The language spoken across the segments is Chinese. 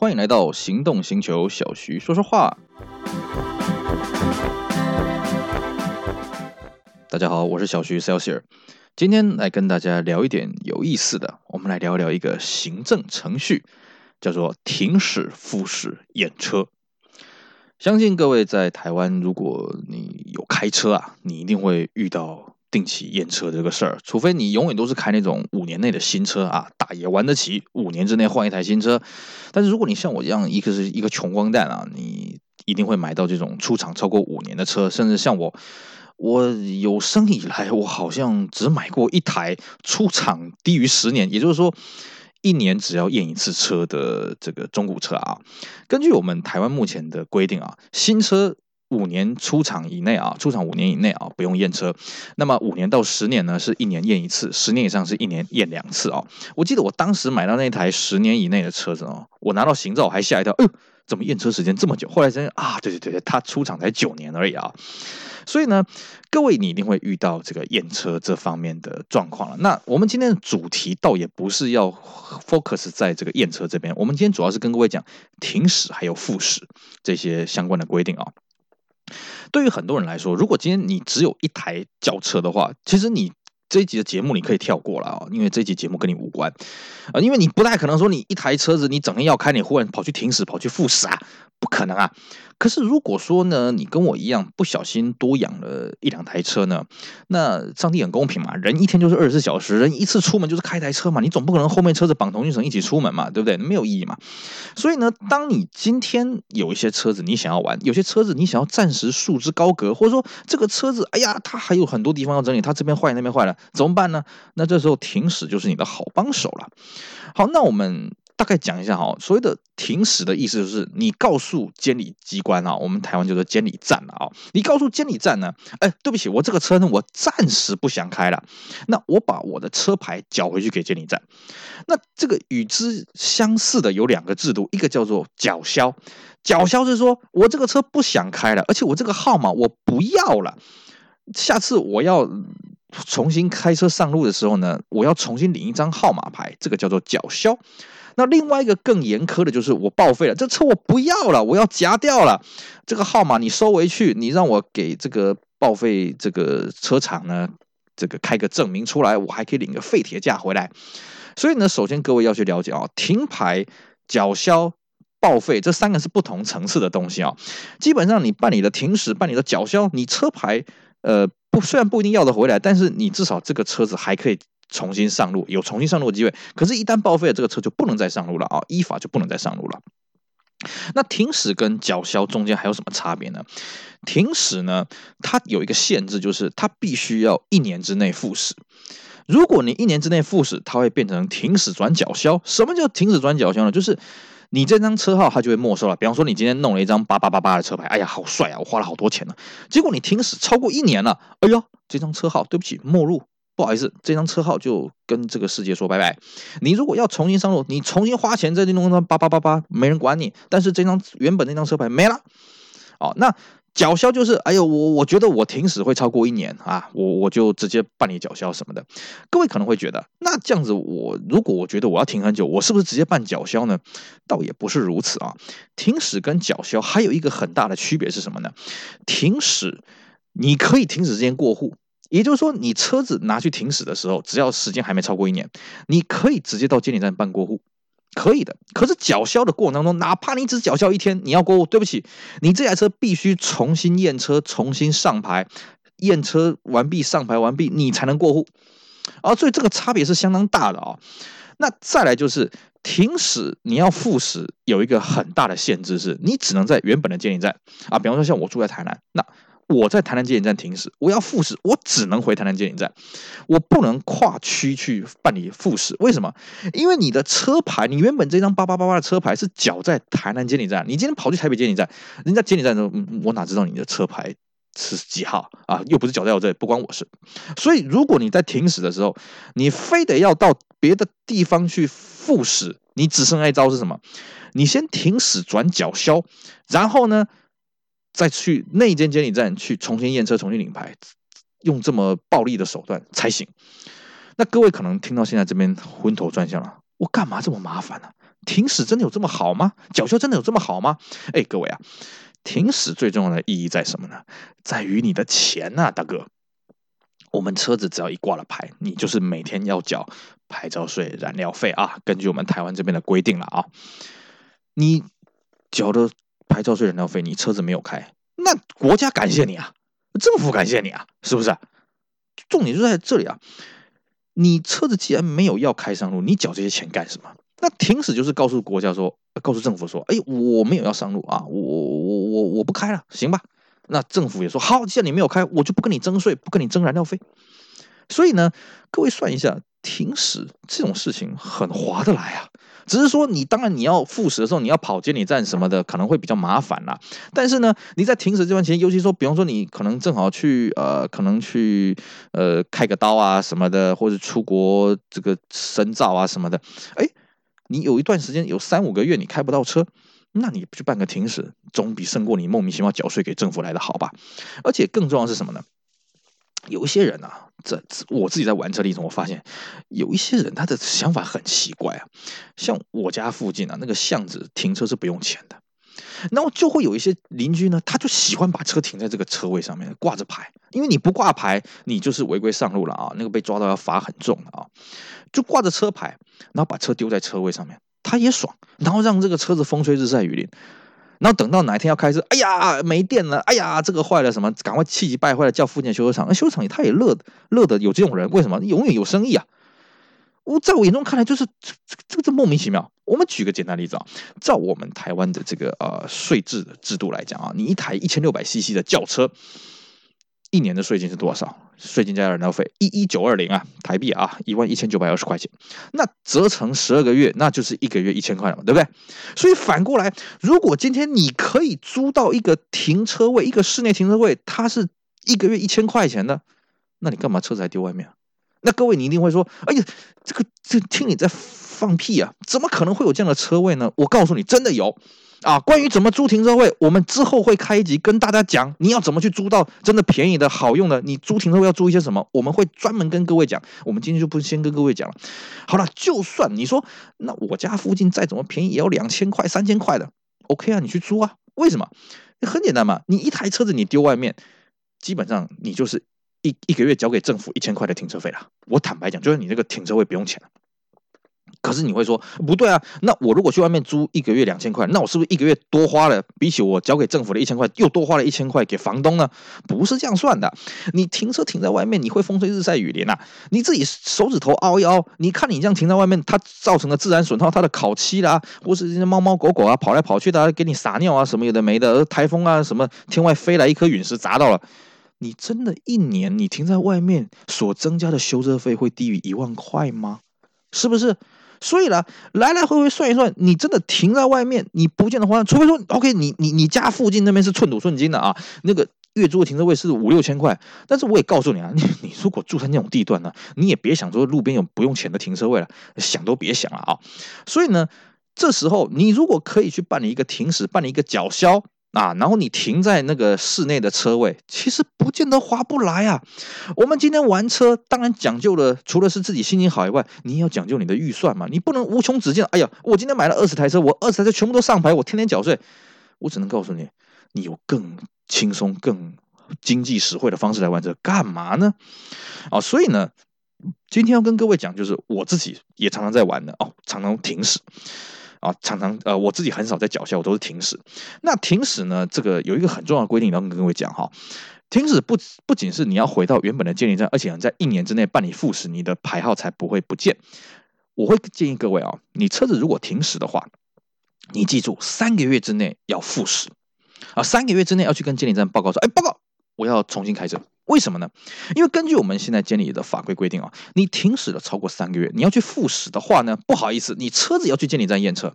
欢迎来到行动星球，小徐说说话。大家好，我是小徐 Celsius，今天来跟大家聊一点有意思的。我们来聊聊一个行政程序，叫做停驶复驶验车。相信各位在台湾，如果你有开车啊，你一定会遇到。定期验车这个事儿，除非你永远都是开那种五年内的新车啊，打也玩得起，五年之内换一台新车。但是如果你像我一样，一个是一个穷光蛋啊，你一定会买到这种出厂超过五年的车，甚至像我，我有生以来我好像只买过一台出厂低于十年，也就是说一年只要验一次车的这个中古车啊。根据我们台湾目前的规定啊，新车。五年出厂以内啊，出厂五年以内啊，不用验车。那么五年到十年呢，是一年验一次；十年以上是一年验两次啊。我记得我当时买到那台十年以内的车子哦，我拿到行照还吓一跳，哎，怎么验车时间这么久？后来发现啊，对对对对，它出厂才九年而已啊。所以呢，各位你一定会遇到这个验车这方面的状况了。那我们今天的主题倒也不是要 focus 在这个验车这边，我们今天主要是跟各位讲停驶还有复驶这些相关的规定啊。对于很多人来说，如果今天你只有一台轿车的话，其实你这一集的节目你可以跳过了啊，因为这一集节目跟你无关啊，因为你不太可能说你一台车子你整天要开，你忽然跑去停驶，跑去复驶啊。不可能啊！可是如果说呢，你跟我一样不小心多养了一两台车呢，那上帝很公平嘛，人一天就是二十四小时，人一次出门就是开台车嘛，你总不可能后面车子绑同一绳一起出门嘛，对不对？没有意义嘛。所以呢，当你今天有一些车子你想要玩，有些车子你想要暂时束之高阁，或者说这个车子，哎呀，它还有很多地方要整理，它这边坏那边坏了，怎么办呢？那这时候停驶就是你的好帮手了。好，那我们。大概讲一下哈，所谓的停驶的意思就是，你告诉监理机关啊，我们台湾叫做监理站啊，你告诉监理站呢，哎，对不起，我这个车呢，我暂时不想开了，那我把我的车牌缴回去给监理站。那这个与之相似的有两个制度，一个叫做缴销，缴销是说我这个车不想开了，而且我这个号码我不要了，下次我要重新开车上路的时候呢，我要重新领一张号码牌，这个叫做缴销。那另外一个更严苛的就是我报废了，这车我不要了，我要夹掉了。这个号码你收回去，你让我给这个报废这个车厂呢，这个开个证明出来，我还可以领个废铁价回来。所以呢，首先各位要去了解啊，停牌、缴销、报废这三个是不同层次的东西啊。基本上你办理的停驶、办理的缴销，你车牌呃不虽然不一定要得回来，但是你至少这个车子还可以。重新上路，有重新上路的机会，可是，一旦报废了，这个车就不能再上路了啊！依法就不能再上路了。那停驶跟缴销中间还有什么差别呢？停驶呢，它有一个限制，就是它必须要一年之内复驶。如果你一年之内复驶，它会变成停驶转缴销。什么叫停驶转缴销呢？就是你这张车号它就会没收了。比方说，你今天弄了一张八八八八的车牌，哎呀，好帅啊，我花了好多钱呢。结果你停驶超过一年了，哎呦，这张车号对不起，没入。不好意思，这张车号就跟这个世界说拜拜。你如果要重新上路，你重新花钱再去弄张八八八八，没人管你。但是这张原本那张车牌没了。哦，那缴销就是，哎呦，我我觉得我停驶会超过一年啊，我我就直接办理缴销什么的。各位可能会觉得，那这样子我如果我觉得我要停很久，我是不是直接办缴销呢？倒也不是如此啊。停驶跟缴销还有一个很大的区别是什么呢？停驶你可以停止之间过户。也就是说，你车子拿去停驶的时候，只要时间还没超过一年，你可以直接到监理站办过户，可以的。可是缴销的过程当中，哪怕你只缴销一天，你要过户，对不起，你这台车必须重新验车、重新上牌，验车完毕、上牌完毕，你才能过户。啊，所以这个差别是相当大的啊。那再来就是停驶，你要复驶有一个很大的限制，是你只能在原本的监理站啊，比方说像我住在台南，那。我在台南监理站停驶，我要复驶，我只能回台南监理站，我不能跨区去办理复驶。为什么？因为你的车牌，你原本这张八八八八的车牌是缴在台南监理站，你今天跑去台北监理站，人家监理站说，我哪知道你的车牌是几号啊？又不是缴在我这里，不关我事。所以，如果你在停驶的时候，你非得要到别的地方去复驶，你只剩下一招是什么？你先停驶转缴销，然后呢？再去那间监理站去重新验车、重新领牌，用这么暴力的手段才行。那各位可能听到现在这边昏头转向了，我干嘛这么麻烦呢、啊？停驶真的有这么好吗？缴销真的有这么好吗？哎，各位啊，停驶最重要的意义在什么呢？在于你的钱呐、啊，大哥。我们车子只要一挂了牌，你就是每天要缴牌照税、燃料费啊。根据我们台湾这边的规定了啊，你缴的牌照税、燃料费，你车子没有开，那国家感谢你啊，政府感谢你啊，是不是？重点就在这里啊。你车子既然没有要开上路，你缴这些钱干什么？那停驶就是告诉国家说，告诉政府说，哎，我没有要上路啊，我我我我不开了，行吧？那政府也说好，既然你没有开，我就不跟你征税，不跟你征燃料费。所以呢，各位算一下，停驶这种事情很划得来啊。只是说你当然你要复驶的时候，你要跑监理站什么的，可能会比较麻烦啦。但是呢，你在停驶这段期间，尤其说，比方说你可能正好去呃，可能去呃开个刀啊什么的，或者出国这个深造啊什么的，哎，你有一段时间有三五个月你开不到车。那你去办个停驶，总比胜过你莫名其妙缴税给政府来的好吧？而且更重要是什么呢？有一些人啊，这我自己在玩车的时候，我发现有一些人他的想法很奇怪啊。像我家附近啊，那个巷子停车是不用钱的，然后就会有一些邻居呢，他就喜欢把车停在这个车位上面挂着牌，因为你不挂牌，你就是违规上路了啊，那个被抓到要罚很重的啊，就挂着车牌，然后把车丢在车位上面。他也爽，然后让这个车子风吹日晒雨淋，然后等到哪一天要开始，哎呀没电了，哎呀这个坏了什么，赶快气急败坏的叫附近修车厂，修车厂他也乐乐的有这种人，为什么？永远有生意啊！我在我眼中看来就是这这个这莫名其妙。我们举个简单例子啊，照我们台湾的这个呃税制的制度来讲啊，你一台一千六百 CC 的轿车。一年的税金是多少？税金加燃料费一一九二零啊，台币啊，一万一千九百二十块钱。那折成十二个月，那就是一个月一千块了嘛，对不对？所以反过来，如果今天你可以租到一个停车位，一个室内停车位，它是一个月一千块钱的，那你干嘛车子还丢外面啊？那各位你一定会说，哎呀，这个这听你在放屁啊？怎么可能会有这样的车位呢？我告诉你，真的有。啊，关于怎么租停车位，我们之后会开一集跟大家讲，你要怎么去租到真的便宜的好用的。你租停车位要租一些什么，我们会专门跟各位讲。我们今天就不先跟各位讲了。好了，就算你说那我家附近再怎么便宜，也要两千块、三千块的，OK 啊，你去租啊。为什么？很简单嘛，你一台车子你丢外面，基本上你就是一一个月交给政府一千块的停车费了。我坦白讲，就是你那个停车位不用钱。可是你会说不对啊？那我如果去外面租一个月两千块，那我是不是一个月多花了？比起我交给政府的一千块，又多花了一千块给房东呢？不是这样算的。你停车停在外面，你会风吹日晒雨淋呐、啊。你自己手指头凹一凹，你看你这样停在外面，它造成的自然损耗，它的烤漆啦，或是这些猫猫狗狗啊跑来跑去的，给你撒尿啊什么有的没的，台风啊什么天外飞来一颗陨石砸到了，你真的一年你停在外面所增加的修车费会低于一万块吗？是不是？所以呢，来来回回算一算，你真的停在外面，你不见得花，除非说，OK，你你你家附近那边是寸土寸金的啊，那个月租的停车位是五六千块。但是我也告诉你啊，你 你如果住在那种地段呢，你也别想说路边有不用钱的停车位了，想都别想了啊。所以呢，这时候你如果可以去办理一个停驶，办理一个缴销。啊，然后你停在那个室内的车位，其实不见得划不来啊。我们今天玩车，当然讲究了，除了是自己心情好以外，你也要讲究你的预算嘛。你不能无穷止境。哎呀，我今天买了二十台车，我二十台车全部都上牌，我天天缴税。我只能告诉你，你有更轻松、更经济实惠的方式来玩车，干嘛呢？啊，所以呢，今天要跟各位讲，就是我自己也常常在玩的哦，常常停驶。啊，常常呃，我自己很少在缴销，我都是停驶。那停驶呢，这个有一个很重要的规定，要跟各位讲哈。停驶不不仅是你要回到原本的监理站，而且在一年之内办理复驶，你的牌号才不会不见。我会建议各位啊，你车子如果停驶的话，你记住三个月之内要复驶啊，三个月之内要去跟监理站报告说，哎，报告我要重新开车。为什么呢？因为根据我们现在监理的法规规定啊，你停驶了超过三个月，你要去复驶的话呢，不好意思，你车子要去监理站验车。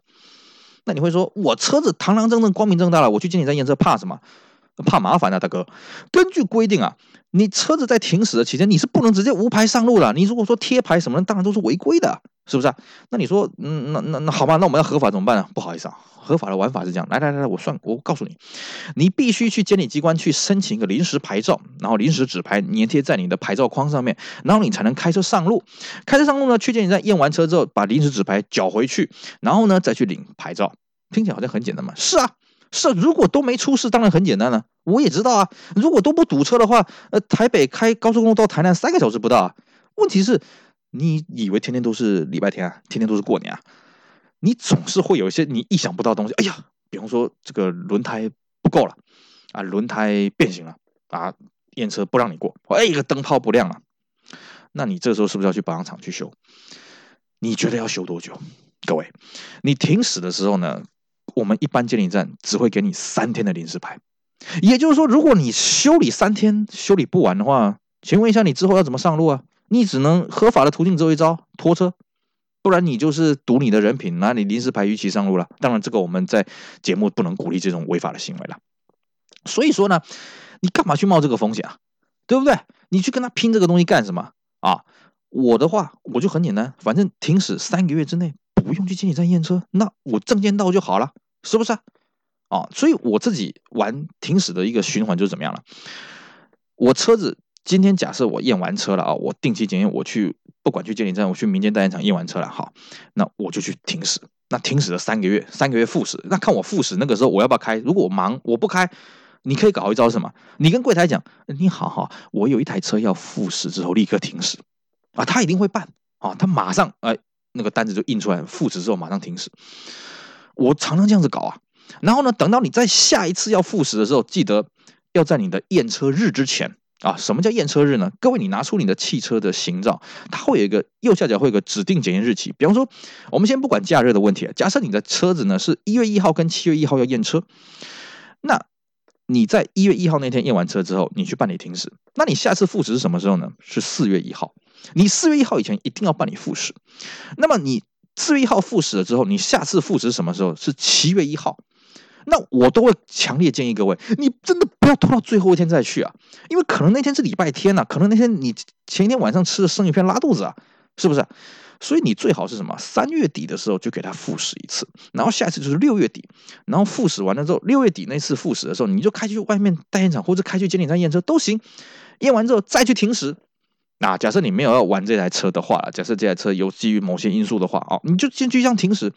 那你会说，我车子堂堂正正、光明正大了，我去监理站验车怕什么？怕麻烦啊，大哥。根据规定啊，你车子在停驶的期间，你是不能直接无牌上路的。你如果说贴牌什么的，当然都是违规的。是不是啊？那你说，嗯，那那那好吧，那我们要合法怎么办呢？不好意思啊，合法的玩法是这样，来来来，我算，我告诉你，你必须去监理机关去申请一个临时牌照，然后临时纸牌粘贴在你的牌照框上面，然后你才能开车上路。开车上路呢，去监理站验完车之后，把临时纸牌缴回去，然后呢再去领牌照。听起来好像很简单嘛？是啊，是，如果都没出事，当然很简单了。我也知道啊，如果都不堵车的话，呃，台北开高速公路到台南三个小时不到啊。问题是。你以为天天都是礼拜天啊？天天都是过年啊？你总是会有一些你意想不到的东西。哎呀，比方说这个轮胎不够了啊，轮胎变形了啊，验车不让你过。哎，一个灯泡不亮了，那你这时候是不是要去保养厂去修？你觉得要修多久？各位，你停驶的时候呢，我们一般监理站只会给你三天的临时牌。也就是说，如果你修理三天修理不完的话，请问一下，你之后要怎么上路啊？你只能合法的途径只有一招，拖车，不然你就是赌你的人品，拿你临时牌逾期上路了。当然，这个我们在节目不能鼓励这种违法的行为了。所以说呢，你干嘛去冒这个风险啊？对不对？你去跟他拼这个东西干什么啊？我的话，我就很简单，反正停驶三个月之内不用去监理站验车，那我证件到就好了，是不是啊？啊，所以我自己玩停驶的一个循环就是怎么样了？我车子。今天假设我验完车了啊，我定期检验，我去不管去监理站，我去民间代验厂验完车了，好，那我就去停驶。那停驶了三个月，三个月复驶，那看我复驶那个时候我要不要开？如果我忙我不开，你可以搞一招什么？你跟柜台讲，你好好，我有一台车要复驶之后立刻停驶啊，他一定会办啊，他马上哎那个单子就印出来，复驶之后马上停驶。我常常这样子搞啊，然后呢，等到你在下一次要复驶的时候，记得要在你的验车日之前。啊，什么叫验车日呢？各位，你拿出你的汽车的行照，它会有一个右下角会有个指定检验日期。比方说，我们先不管假日的问题，假设你的车子呢是一月一号跟七月一号要验车，那你在一月一号那天验完车之后，你去办理停驶，那你下次复驶是什么时候呢？是四月一号。你四月一号以前一定要办理复驶。那么你四月一号复驶了之后，你下次复驶什么时候？是七月一号。那我都会强烈建议各位，你真的不要拖到最后一天再去啊，因为可能那天是礼拜天呐、可能那天你前一天晚上吃的生鱼片拉肚子啊，是不是？所以你最好是什么？三月底的时候就给他复驶一次，然后下次就是六月底，然后复驶完了之后，六月底那次复驶的时候，你就开去外面代验厂或者开去监理站验车都行，验完之后再去停驶。那假设你没有要玩这台车的话，假设这台车有基于某些因素的话啊，你就先去这样停驶。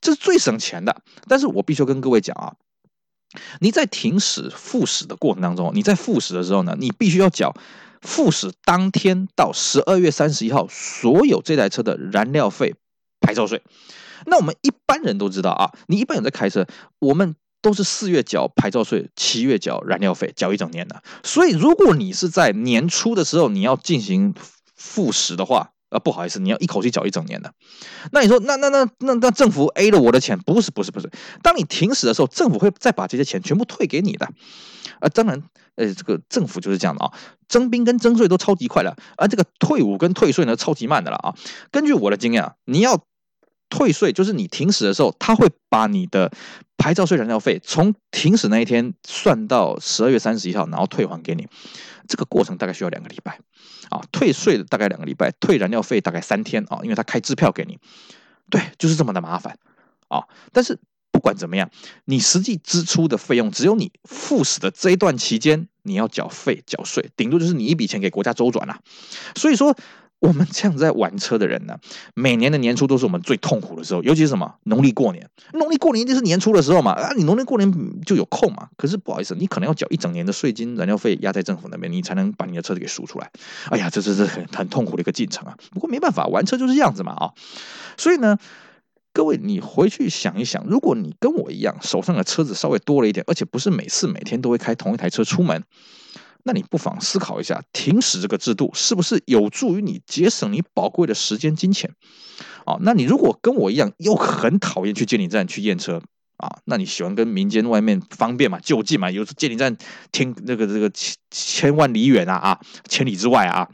这是最省钱的，但是我必须要跟各位讲啊，你在停驶复驶的过程当中，你在复驶的时候呢，你必须要缴复驶当天到十二月三十一号所有这台车的燃料费、牌照税。那我们一般人都知道啊，你一般人在开车，我们都是四月缴牌照税，七月缴燃料费，缴一整年的。所以如果你是在年初的时候你要进行复驶的话，啊，不好意思，你要一口气缴一整年的。那你说，那那那那那政府 A 了我的钱？不是不是不是，当你停驶的时候，政府会再把这些钱全部退给你的。啊，当然，呃，这个政府就是这样的啊，征兵跟征税都超级快的，而这个退伍跟退税呢，超级慢的了啊。根据我的经验啊，你要退税，就是你停驶的时候，他会把你的牌照税、燃料费从停驶那一天算到十二月三十一号，然后退还给你。这个过程大概需要两个礼拜，啊，退税的大概两个礼拜，退燃料费大概三天啊，因为他开支票给你，对，就是这么的麻烦啊。但是不管怎么样，你实际支出的费用，只有你复驶的这一段期间，你要缴费缴税，顶多就是你一笔钱给国家周转了。所以说。我们这样在玩车的人呢，每年的年初都是我们最痛苦的时候，尤其是什么农历过年，农历过年一定是年初的时候嘛，啊，你农历过年就有空嘛。可是不好意思，你可能要缴一整年的税金、燃料费压在政府那边，你才能把你的车子给赎出来。哎呀，这这这很很痛苦的一个进程啊。不过没办法，玩车就是这样子嘛啊。所以呢，各位你回去想一想，如果你跟我一样，手上的车子稍微多了一点，而且不是每次每天都会开同一台车出门。那你不妨思考一下，停驶这个制度是不是有助于你节省你宝贵的时间金钱？啊，那你如果跟我一样，又很讨厌去监理站去验车啊，那你喜欢跟民间外面方便嘛，就近嘛，有时监理站天那个这个千千万里远啊啊，千里之外啊，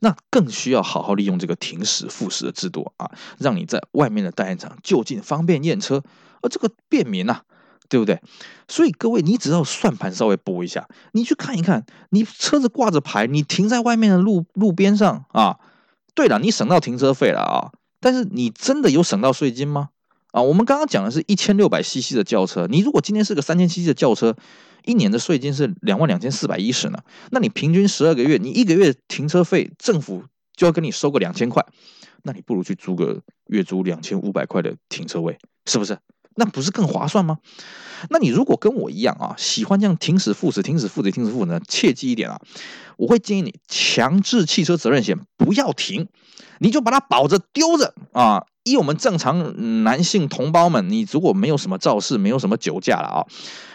那更需要好好利用这个停驶复驶的制度啊，让你在外面的代验场就近方便验车，而这个便民呐。对不对？所以各位，你只要算盘稍微拨一下，你去看一看，你车子挂着牌，你停在外面的路路边上啊，对了，你省到停车费了啊，但是你真的有省到税金吗？啊，我们刚刚讲的是一千六百 CC 的轿车，你如果今天是个三千 CC 的轿车，一年的税金是两万两千四百一十呢，那你平均十二个月，你一个月停车费政府就要跟你收个两千块，那你不如去租个月租两千五百块的停车位，是不是？那不是更划算吗？那你如果跟我一样啊，喜欢这样停驶复死、停驶复死、停驶复呢？切记一点啊，我会建议你强制汽车责任险不要停，你就把它保着丢着啊。以我们正常男性同胞们，你如果没有什么肇事，没有什么酒驾了啊，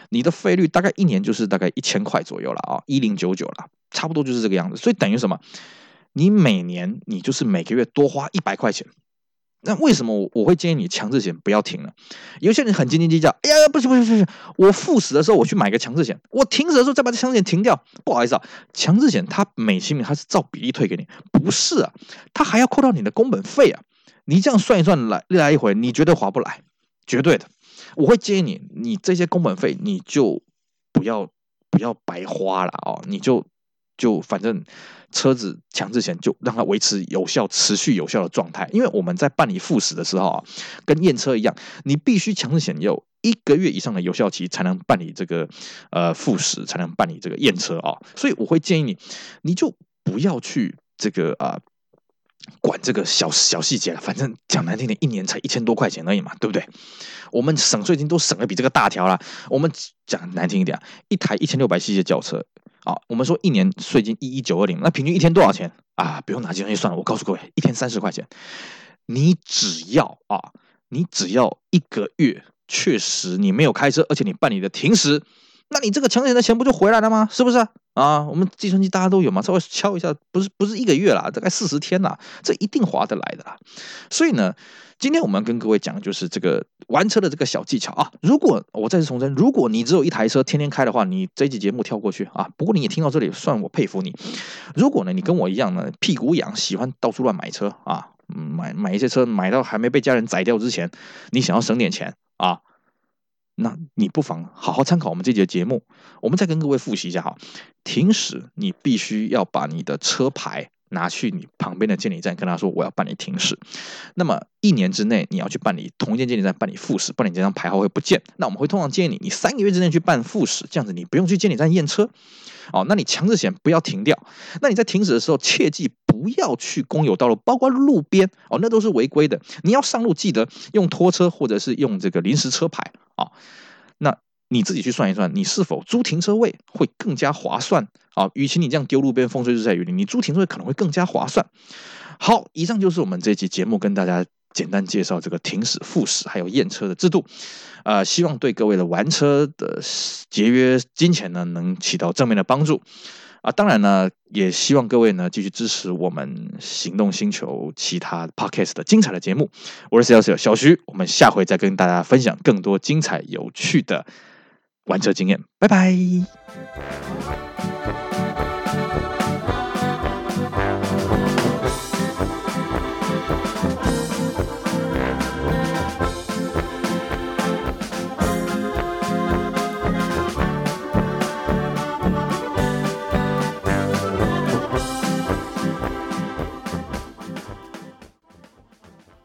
你的费率大概一年就是大概一千块左右了啊，一零九九了，差不多就是这个样子。所以等于什么？你每年你就是每个月多花一百块钱。那为什么我我会建议你强制险不要停呢？有些人很斤斤计较，哎呀，不行不行不行，我赴死的时候我去买个强制险，我停死的时候再把这强制险停掉。不好意思啊，强制险它每期它是照比例退给你，不是啊，它还要扣到你的工本费啊。你这样算一算来一来一回，你绝对划不来，绝对的。我会建议你，你这些工本费你就不要不要白花了哦，你就。就反正车子强制险就让它维持有效、持续有效的状态，因为我们在办理复驶的时候啊，跟验车一样，你必须强制险有一个月以上的有效期才能办理这个呃复驶，才能办理这个验车啊。所以我会建议你，你就不要去这个啊、管这个小小细节了。反正讲难听点，一年才一千多块钱而已嘛，对不对？我们省税金都省的比这个大条了。我们讲难听一点，一台一千六百 cc 轿车。啊，我们说一年税金一一九二零，那平均一天多少钱啊？不用拿计算器算了，我告诉各位，一天三十块钱。你只要啊，你只要一个月确实你没有开车，而且你办理的停驶，那你这个强险的钱不就回来了吗？是不是啊？我们计算机大家都有嘛，稍微敲一下，不是不是一个月啦，大概四十天啦，这一定划得来的啦。所以呢。今天我们跟各位讲就是这个玩车的这个小技巧啊！如果我再次重申，如果你只有一台车天天开的话，你这一集节目跳过去啊。不过你也听到这里，算我佩服你。如果呢，你跟我一样呢，屁股痒，喜欢到处乱买车啊，买买一些车，买到还没被家人宰掉之前，你想要省点钱啊，那你不妨好好参考我们这集节目。我们再跟各位复习一下哈，停驶你必须要把你的车牌。拿去你旁边的监理站，跟他说我要办理停驶。那么一年之内你要去办理同一间监理站办理复驶，办理这张牌号会不见。那我们会通常建议你，你三个月之内去办复驶，这样子你不用去监理站验车。哦，那你强制险不要停掉。那你在停驶的时候，切记不要去公有道路，包括路边哦，那都是违规的。你要上路，记得用拖车或者是用这个临时车牌啊。你自己去算一算，你是否租停车位会更加划算啊？与其你这样丢路边风吹日晒雨淋，你租停车位可能会更加划算。好，以上就是我们这期节目跟大家简单介绍这个停驶、复驶还有验车的制度，呃，希望对各位的玩车的节约金钱呢能起到正面的帮助啊。当然呢，也希望各位呢继续支持我们行动星球其他 podcast 的精彩的节目。我是小小小徐，我们下回再跟大家分享更多精彩有趣的。玩车经验拜拜。